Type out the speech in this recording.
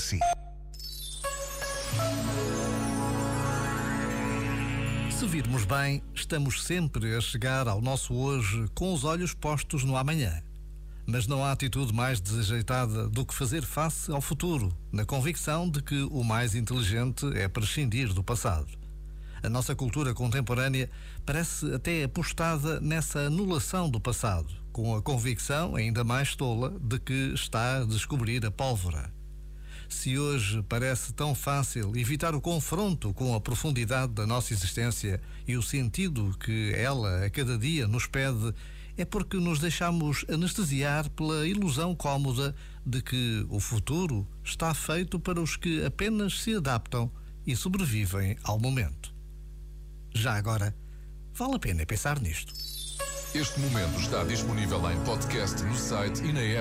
si. Se virmos bem, estamos sempre a chegar ao nosso hoje com os olhos postos no amanhã. Mas não há atitude mais desajeitada do que fazer face ao futuro, na convicção de que o mais inteligente é prescindir do passado. A nossa cultura contemporânea parece até apostada nessa anulação do passado, com a convicção ainda mais tola de que está a descobrir a pólvora. Se hoje parece tão fácil evitar o confronto com a profundidade da nossa existência e o sentido que ela a cada dia nos pede, é porque nos deixamos anestesiar pela ilusão cómoda de que o futuro está feito para os que apenas se adaptam e sobrevivem ao momento. Já agora, vale a pena pensar nisto. Este momento está disponível em podcast no site e na app.